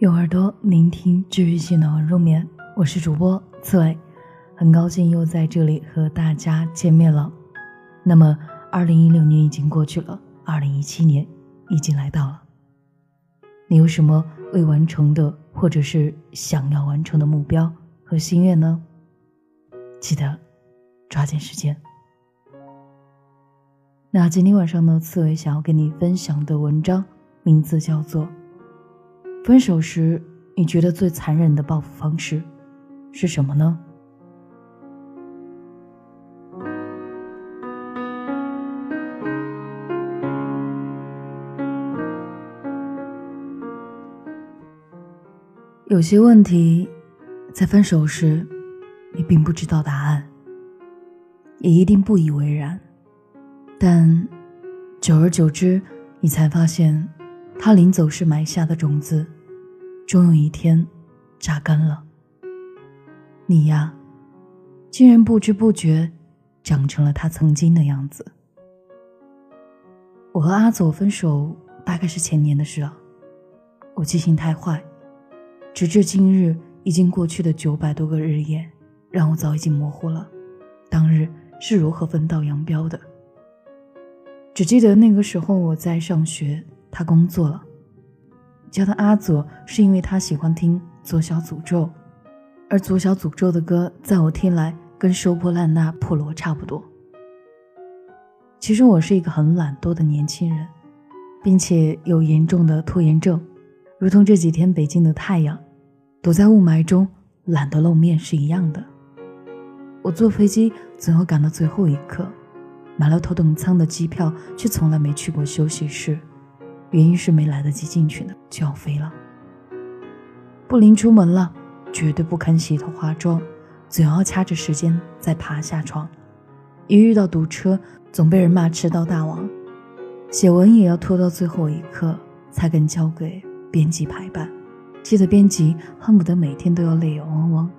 用耳朵聆听治愈系的入眠，我是主播刺猬，很高兴又在这里和大家见面了。那么，二零一六年已经过去了，二零一七年已经来到了。你有什么未完成的，或者是想要完成的目标和心愿呢？记得抓紧时间。那今天晚上呢，刺猬想要跟你分享的文章名字叫做。分手时，你觉得最残忍的报复方式是什么呢？有些问题，在分手时，你并不知道答案，也一定不以为然，但久而久之，你才发现。他临走时埋下的种子，终有一天扎根了。你呀，竟然不知不觉长成了他曾经的样子。我和阿佐分手大概是前年的事了。我记性太坏，直至今日已经过去的九百多个日夜，让我早已经模糊了当日是如何分道扬镳的。只记得那个时候我在上学。他工作了，叫他阿佐是因为他喜欢听左小诅咒，而左小诅咒的歌在我听来跟收破烂那破锣差不多。其实我是一个很懒惰的年轻人，并且有严重的拖延症，如同这几天北京的太阳，躲在雾霾中懒得露面是一样的。我坐飞机总要赶到最后一刻，买了头等舱的机票，却从来没去过休息室。原因是没来得及进去呢，就要飞了。不临出门了，绝对不肯洗头化妆，总要掐着时间再爬下床。一遇到堵车，总被人骂迟到大王。写文也要拖到最后一刻才肯交给编辑排版，气得编辑恨不得每天都要泪眼汪汪。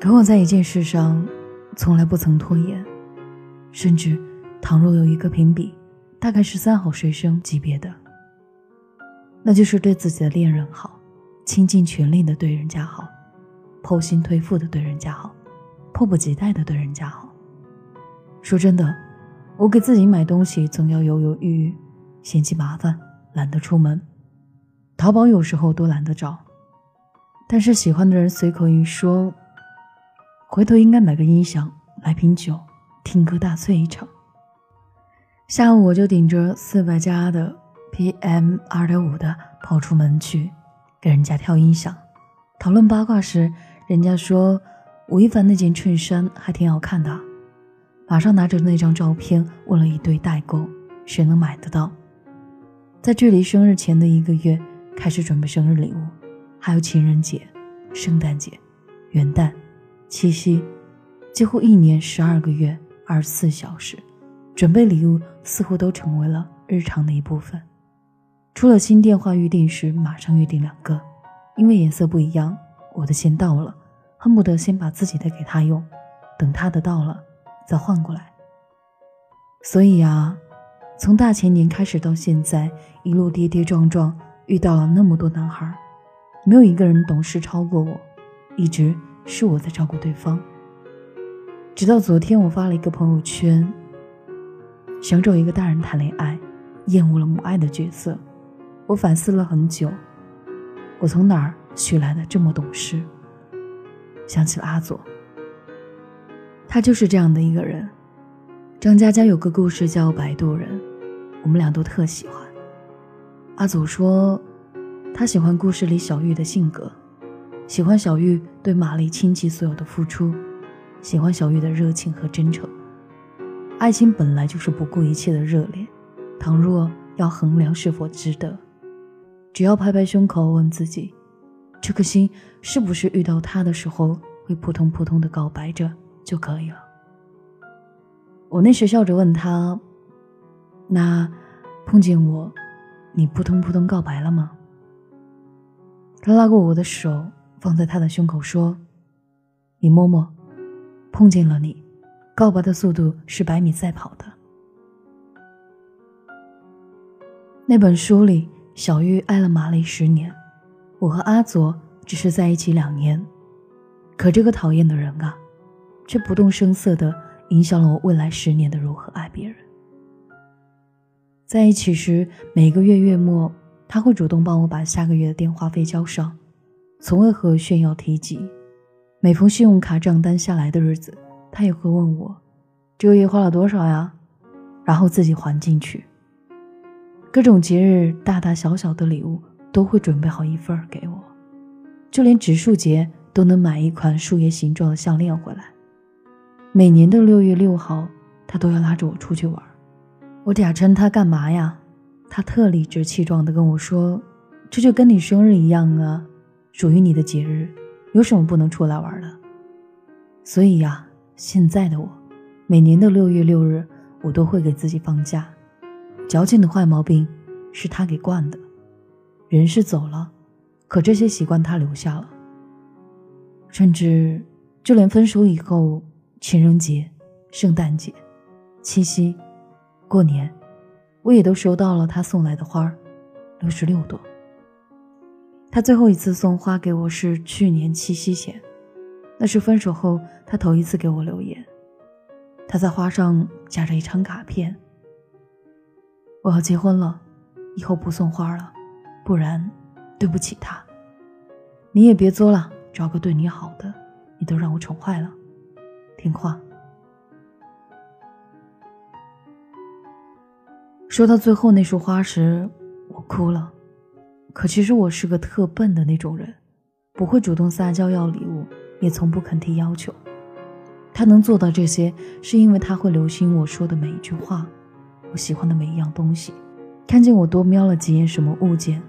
可我在一件事上，从来不曾拖延。甚至，倘若有一个评比，大概是三好学生级别的，那就是对自己的恋人好，倾尽全力的对人家好，剖心推腹的对人家好，迫不及待的对人家好。说真的，我给自己买东西总要犹犹豫豫，嫌弃麻烦，懒得出门，淘宝有时候都懒得找。但是喜欢的人随口一说，回头应该买个音响，来瓶酒。听歌大醉一场。下午我就顶着四百加的 PM 二点五的跑出门去，给人家挑音响。讨论八卦时，人家说吴亦凡那件衬衫还挺好看的，马上拿着那张照片问了一堆代购，谁能买得到？在距离生日前的一个月开始准备生日礼物，还有情人节、圣诞节、元旦、七夕，几乎一年十二个月。二十四小时，准备礼物似乎都成为了日常的一部分。出了新电话预定时，马上预定两个，因为颜色不一样。我的先到了，恨不得先把自己的给他用，等他的到了再换过来。所以啊，从大前年开始到现在，一路跌跌撞撞，遇到了那么多男孩，没有一个人懂事超过我，一直是我在照顾对方。直到昨天，我发了一个朋友圈，想找一个大人谈恋爱，厌恶了母爱的角色。我反思了很久，我从哪儿学来的这么懂事？想起了阿佐，他就是这样的一个人。张嘉佳有个故事叫《摆渡人》，我们俩都特喜欢。阿佐说，他喜欢故事里小玉的性格，喜欢小玉对玛丽倾其所有的付出。喜欢小玉的热情和真诚，爱情本来就是不顾一切的热烈。倘若要衡量是否值得，只要拍拍胸口问自己，这颗心是不是遇到他的时候会扑通扑通的告白着就可以了。我那时笑着问他：“那碰见我，你扑通扑通告白了吗？”他拉过我的手，放在他的胸口说：“你摸摸。”碰见了你，告白的速度是百米赛跑的。那本书里，小玉爱了马丽十年，我和阿佐只是在一起两年，可这个讨厌的人啊，却不动声色地影响了我未来十年的如何爱别人。在一起时，每个月月末，他会主动帮我把下个月的电话费交上，从未和炫耀提及。每逢信用卡账单下来的日子，他也会问我：“这个月花了多少呀？”然后自己还进去。各种节日，大大小小的礼物都会准备好一份给我，就连植树节都能买一款树叶形状的项链回来。每年的六月六号，他都要拉着我出去玩。我假称他干嘛呀？他特理直气壮地跟我说：“这就跟你生日一样啊，属于你的节日，有什么不能出来玩的？”所以呀，现在的我，每年的六月六日，我都会给自己放假。矫情的坏毛病是他给惯的，人是走了，可这些习惯他留下了。甚至就连分手以后，情人节、圣诞节、七夕。过年，我也都收到了他送来的花儿，六十六朵。他最后一次送花给我是去年七夕前，那是分手后他头一次给我留言。他在花上夹着一张卡片：“我要结婚了，以后不送花了，不然对不起他。你也别作了，找个对你好的，你都让我宠坏了，听话。”说到最后那束花时，我哭了。可其实我是个特笨的那种人，不会主动撒娇要礼物，也从不肯提要求。他能做到这些，是因为他会留心我说的每一句话，我喜欢的每一样东西。看见我多瞄了几眼什么物件，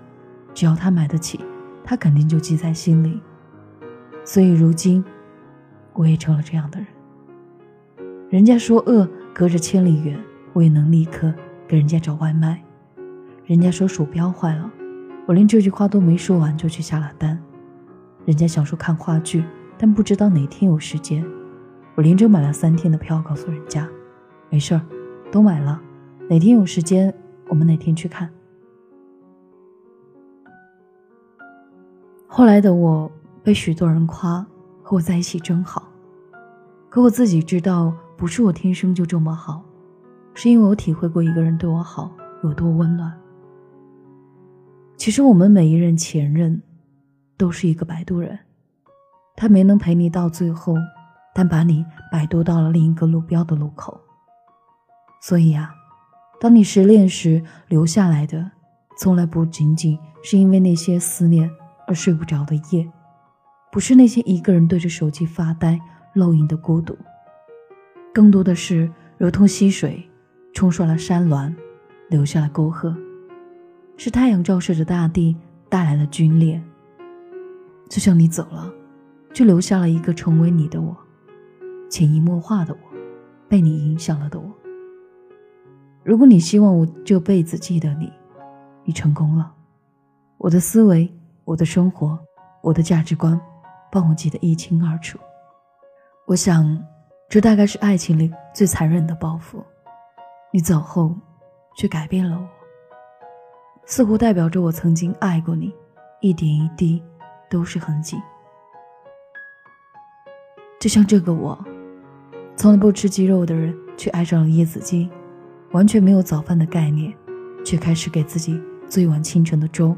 只要他买得起，他肯定就记在心里。所以如今，我也成了这样的人。人家说饿隔着千里远，我也能立刻。给人家找外卖，人家说鼠标坏了，我连这句话都没说完就去下了单。人家想说看话剧，但不知道哪天有时间，我连着买了三天的票，告诉人家，没事儿，都买了，哪天有时间我们哪天去看。后来的我被许多人夸和我在一起真好，可我自己知道，不是我天生就这么好。是因为我体会过一个人对我好有多温暖。其实我们每一任前任，都是一个摆渡人，他没能陪你到最后，但把你摆渡到了另一个路标的路口。所以啊，当你失恋时留下来的，从来不仅仅是因为那些思念而睡不着的夜，不是那些一个人对着手机发呆露营的孤独，更多的是如同溪水。冲刷了山峦，留下了沟壑，是太阳照射着大地带来了皲裂。就像你走了，就留下了一个成为你的我，潜移默化的我，被你影响了的我。如果你希望我这辈子记得你，你成功了。我的思维，我的生活，我的价值观，帮我记得一清二楚。我想，这大概是爱情里最残忍的报复。你走后，却改变了我，似乎代表着我曾经爱过你，一点一滴都是痕迹。就像这个我，从来不吃鸡肉的人，却爱上了椰子鸡；完全没有早饭的概念，却开始给自己做一碗清晨的粥；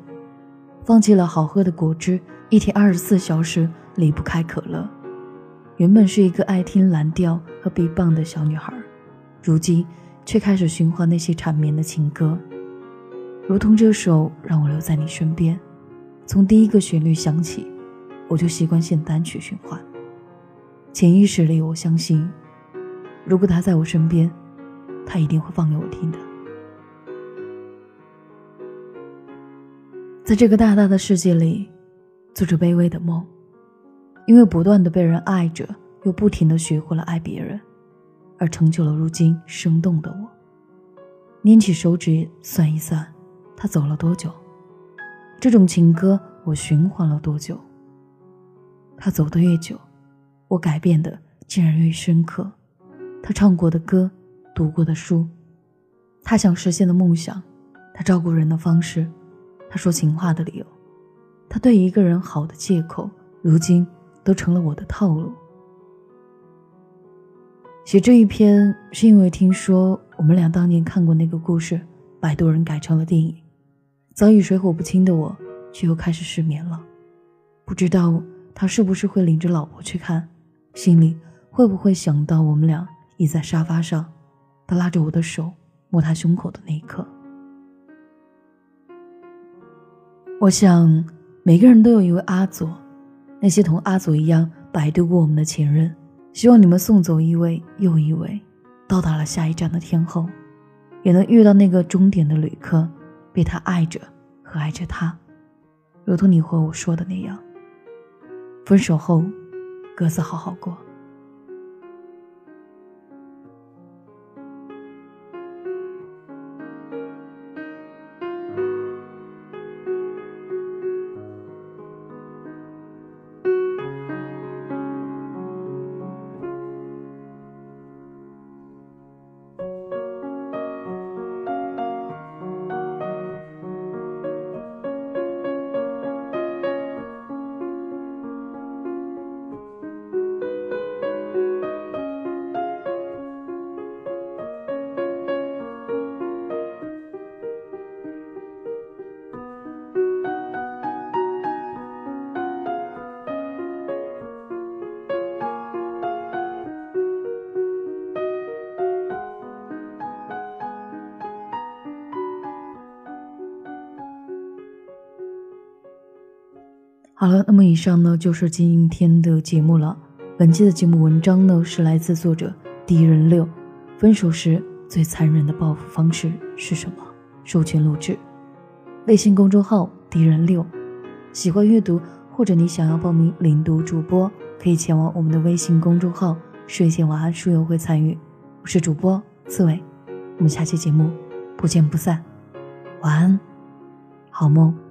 放弃了好喝的果汁，一天二十四小时离不开可乐。原本是一个爱听蓝调和 B 棒的小女孩，如今。却开始循环那些缠绵的情歌，如同这首《让我留在你身边》，从第一个旋律响起，我就习惯性单曲循环。潜意识里，我相信，如果他在我身边，他一定会放给我听的。在这个大大的世界里，做着卑微的梦，因为不断的被人爱着，又不停的学会了爱别人。而成就了如今生动的我。捏起手指算一算，他走了多久？这种情歌我循环了多久？他走的越久，我改变的竟然越深刻。他唱过的歌，读过的书，他想实现的梦想，他照顾人的方式，他说情话的理由，他对一个人好的借口，如今都成了我的套路。写这一篇是因为听说我们俩当年看过那个故事，百度人改成了电影，早已水火不侵的我，却又开始失眠了。不知道他是不是会领着老婆去看，心里会不会想到我们俩倚在沙发上，他拉着我的手摸他胸口的那一刻。我想每个人都有一位阿佐，那些同阿佐一样摆渡过我们的前任。希望你们送走一位又一位，到达了下一站的天后，也能遇到那个终点的旅客，被他爱着和爱着他，如同你和我说的那样。分手后，各自好好过。好了，那么以上呢就是今天的节目了。本期的节目文章呢是来自作者敌人六，分手时最残忍的报复方式是什么？授权录制，微信公众号敌人六。喜欢阅读或者你想要报名领读主播，可以前往我们的微信公众号睡前晚安书友会参与。我是主播刺猬，我们下期节目不见不散。晚安，好梦。